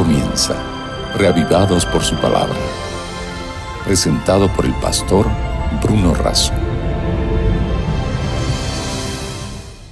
comienza, reavivados por su palabra. Presentado por el pastor Bruno Razo.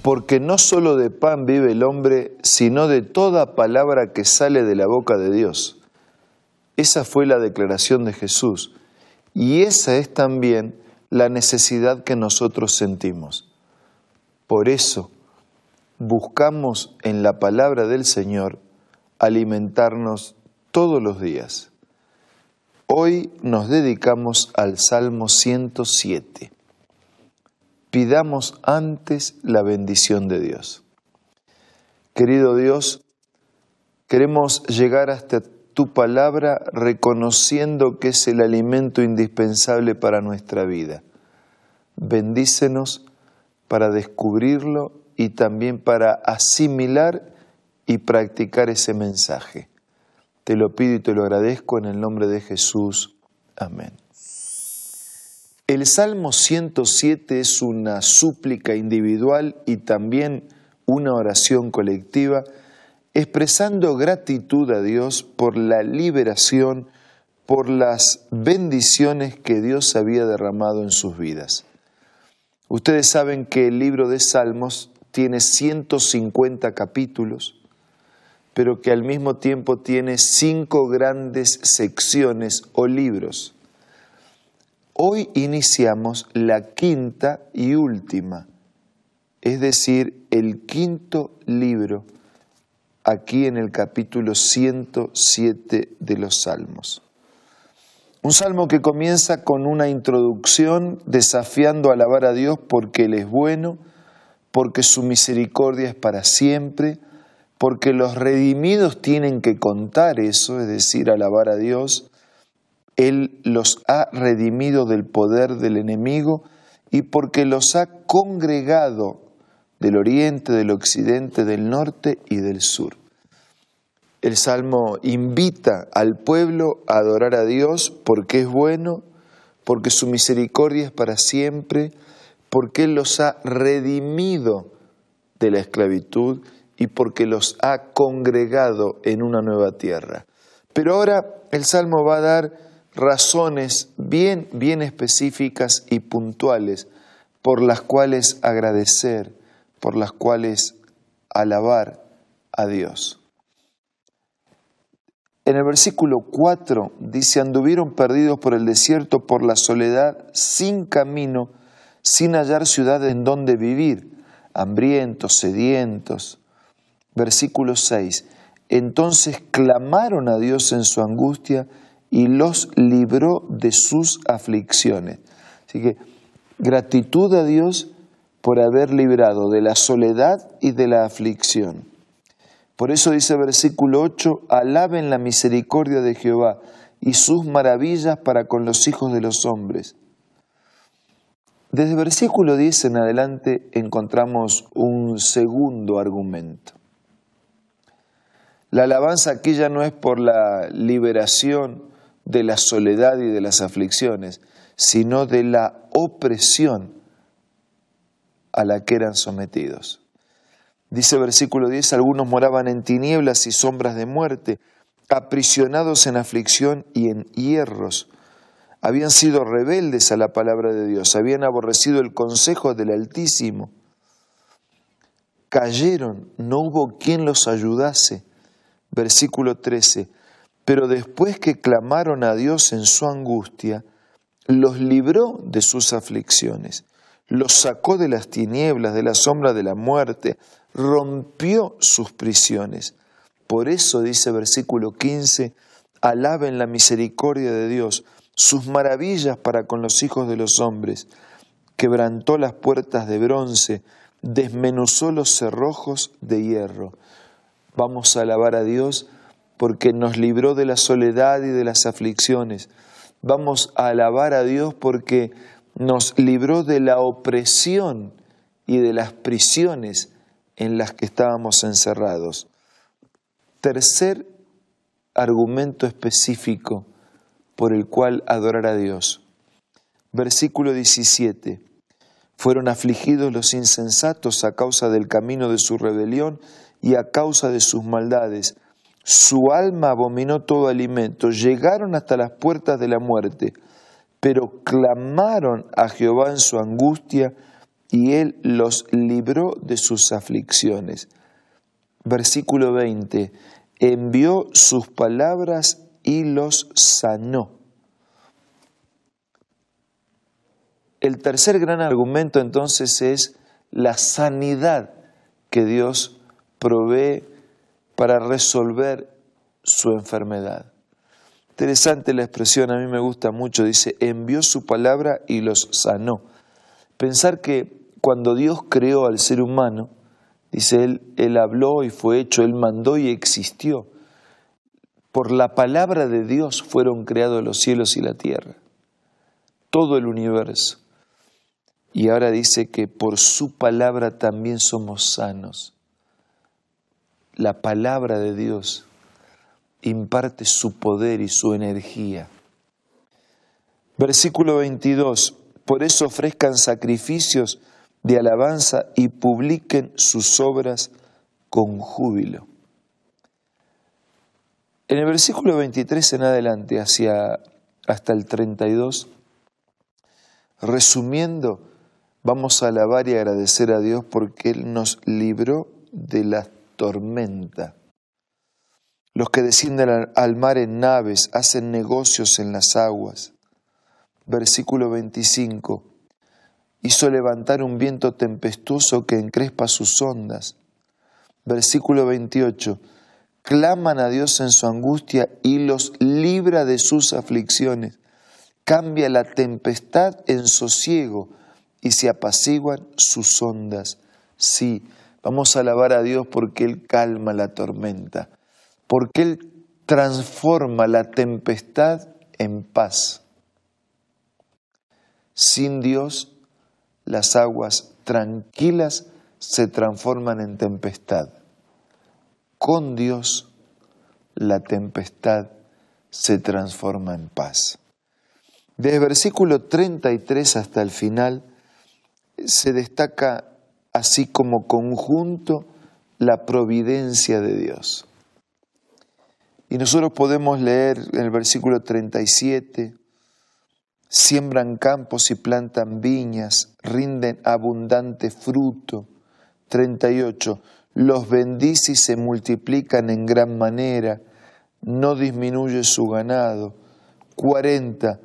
Porque no solo de pan vive el hombre, sino de toda palabra que sale de la boca de Dios. Esa fue la declaración de Jesús. Y esa es también la necesidad que nosotros sentimos. Por eso buscamos en la palabra del Señor alimentarnos todos los días. Hoy nos dedicamos al Salmo 107. Pidamos antes la bendición de Dios. Querido Dios, queremos llegar hasta tu palabra reconociendo que es el alimento indispensable para nuestra vida. Bendícenos para descubrirlo y también para asimilar y practicar ese mensaje. Te lo pido y te lo agradezco en el nombre de Jesús. Amén. El Salmo 107 es una súplica individual y también una oración colectiva, expresando gratitud a Dios por la liberación, por las bendiciones que Dios había derramado en sus vidas. Ustedes saben que el libro de Salmos tiene 150 capítulos, pero que al mismo tiempo tiene cinco grandes secciones o libros. Hoy iniciamos la quinta y última, es decir, el quinto libro, aquí en el capítulo 107 de los Salmos. Un salmo que comienza con una introducción desafiando a alabar a Dios porque Él es bueno, porque su misericordia es para siempre, porque los redimidos tienen que contar eso, es decir, alabar a Dios. Él los ha redimido del poder del enemigo y porque los ha congregado del oriente, del occidente, del norte y del sur. El Salmo invita al pueblo a adorar a Dios porque es bueno, porque su misericordia es para siempre, porque Él los ha redimido de la esclavitud y porque los ha congregado en una nueva tierra. Pero ahora el Salmo va a dar razones bien, bien específicas y puntuales por las cuales agradecer, por las cuales alabar a Dios. En el versículo 4 dice, anduvieron perdidos por el desierto, por la soledad, sin camino, sin hallar ciudad en donde vivir, hambrientos, sedientos. Versículo 6. Entonces clamaron a Dios en su angustia y los libró de sus aflicciones. Así que gratitud a Dios por haber librado de la soledad y de la aflicción. Por eso dice versículo 8, alaben la misericordia de Jehová y sus maravillas para con los hijos de los hombres. Desde versículo 10 en adelante encontramos un segundo argumento. La alabanza aquí ya no es por la liberación de la soledad y de las aflicciones, sino de la opresión a la que eran sometidos. Dice versículo 10, algunos moraban en tinieblas y sombras de muerte, aprisionados en aflicción y en hierros. Habían sido rebeldes a la palabra de Dios, habían aborrecido el consejo del Altísimo. Cayeron, no hubo quien los ayudase. Versículo 13, pero después que clamaron a Dios en su angustia, los libró de sus aflicciones, los sacó de las tinieblas, de la sombra de la muerte, rompió sus prisiones. Por eso dice versículo 15, alaben la misericordia de Dios, sus maravillas para con los hijos de los hombres. Quebrantó las puertas de bronce, desmenuzó los cerrojos de hierro. Vamos a alabar a Dios porque nos libró de la soledad y de las aflicciones. Vamos a alabar a Dios porque nos libró de la opresión y de las prisiones en las que estábamos encerrados. Tercer argumento específico por el cual adorar a Dios. Versículo 17. Fueron afligidos los insensatos a causa del camino de su rebelión y a causa de sus maldades. Su alma abominó todo alimento. Llegaron hasta las puertas de la muerte, pero clamaron a Jehová en su angustia y él los libró de sus aflicciones. Versículo 20. Envió sus palabras y los sanó. El tercer gran argumento entonces es la sanidad que Dios provee para resolver su enfermedad. Interesante la expresión, a mí me gusta mucho, dice, envió su palabra y los sanó. Pensar que cuando Dios creó al ser humano, dice él, él habló y fue hecho, él mandó y existió. Por la palabra de Dios fueron creados los cielos y la tierra, todo el universo. Y ahora dice que por su palabra también somos sanos. La palabra de Dios imparte su poder y su energía. Versículo 22. Por eso ofrezcan sacrificios de alabanza y publiquen sus obras con júbilo. En el versículo 23 en adelante, hacia hasta el 32, resumiendo, Vamos a alabar y agradecer a Dios porque Él nos libró de la tormenta. Los que descienden al mar en naves hacen negocios en las aguas. Versículo 25. Hizo levantar un viento tempestuoso que encrespa sus ondas. Versículo 28. Claman a Dios en su angustia y los libra de sus aflicciones. Cambia la tempestad en sosiego y se apaciguan sus ondas. Sí, vamos a alabar a Dios porque Él calma la tormenta, porque Él transforma la tempestad en paz. Sin Dios, las aguas tranquilas se transforman en tempestad. Con Dios, la tempestad se transforma en paz. Desde el versículo 33 hasta el final, se destaca así como conjunto la providencia de Dios. Y nosotros podemos leer en el versículo 37, siembran campos y plantan viñas, rinden abundante fruto. 38, los bendice y se multiplican en gran manera, no disminuye su ganado. 40,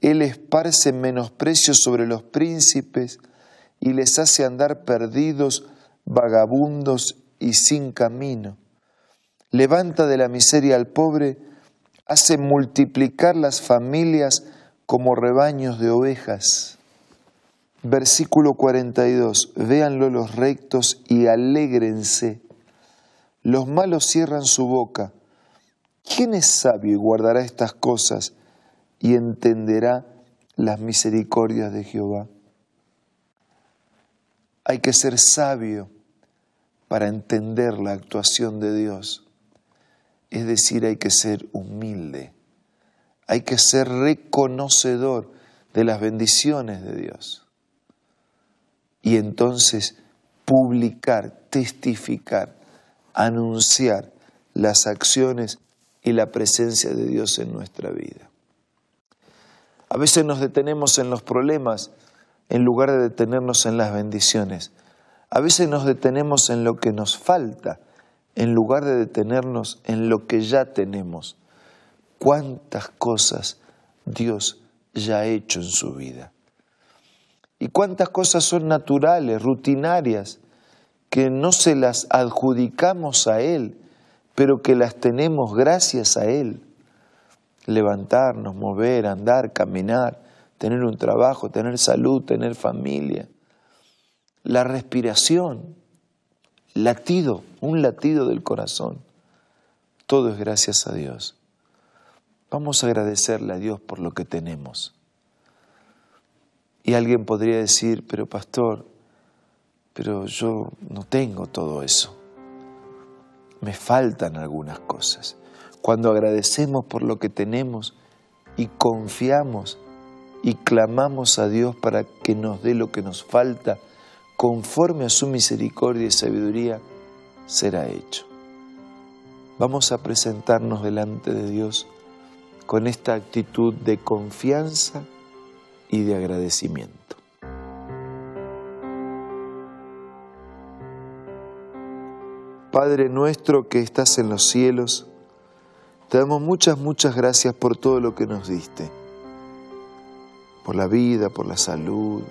Él esparce menosprecio sobre los príncipes, y les hace andar perdidos, vagabundos y sin camino. Levanta de la miseria al pobre, hace multiplicar las familias como rebaños de ovejas. Versículo 42. Véanlo los rectos y alégrense. Los malos cierran su boca. ¿Quién es sabio y guardará estas cosas y entenderá las misericordias de Jehová? Hay que ser sabio para entender la actuación de Dios. Es decir, hay que ser humilde. Hay que ser reconocedor de las bendiciones de Dios. Y entonces publicar, testificar, anunciar las acciones y la presencia de Dios en nuestra vida. A veces nos detenemos en los problemas en lugar de detenernos en las bendiciones. A veces nos detenemos en lo que nos falta, en lugar de detenernos en lo que ya tenemos. ¿Cuántas cosas Dios ya ha hecho en su vida? ¿Y cuántas cosas son naturales, rutinarias, que no se las adjudicamos a Él, pero que las tenemos gracias a Él? Levantarnos, mover, andar, caminar, tener un trabajo, tener salud, tener familia. La respiración, latido, un latido del corazón. Todo es gracias a Dios. Vamos a agradecerle a Dios por lo que tenemos. Y alguien podría decir, pero pastor, pero yo no tengo todo eso. Me faltan algunas cosas. Cuando agradecemos por lo que tenemos y confiamos y clamamos a Dios para que nos dé lo que nos falta, conforme a su misericordia y sabiduría, será hecho. vamos a presentarnos delante de Dios con esta actitud de confianza y de agradecimiento. Padre nuestro que estás en los cielos, te damos muchas, muchas gracias por todo lo que nos diste, por la vida, por la salud,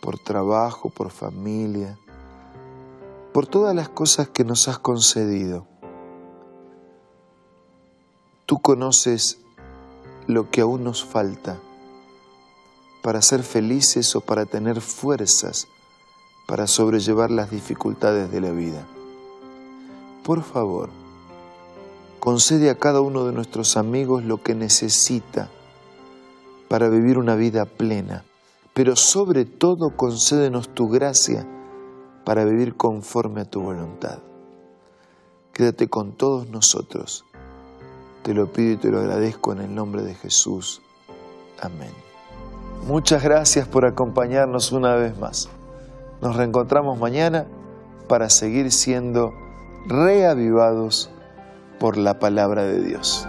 por trabajo, por familia, por todas las cosas que nos has concedido. Tú conoces lo que aún nos falta para ser felices o para tener fuerzas para sobrellevar las dificultades de la vida. Por favor, concede a cada uno de nuestros amigos lo que necesita para vivir una vida plena, pero sobre todo concédenos tu gracia para vivir conforme a tu voluntad. Quédate con todos nosotros te lo pido y te lo agradezco en el nombre de Jesús. Amén. Muchas gracias por acompañarnos una vez más. Nos reencontramos mañana para seguir siendo reavivados por la palabra de Dios.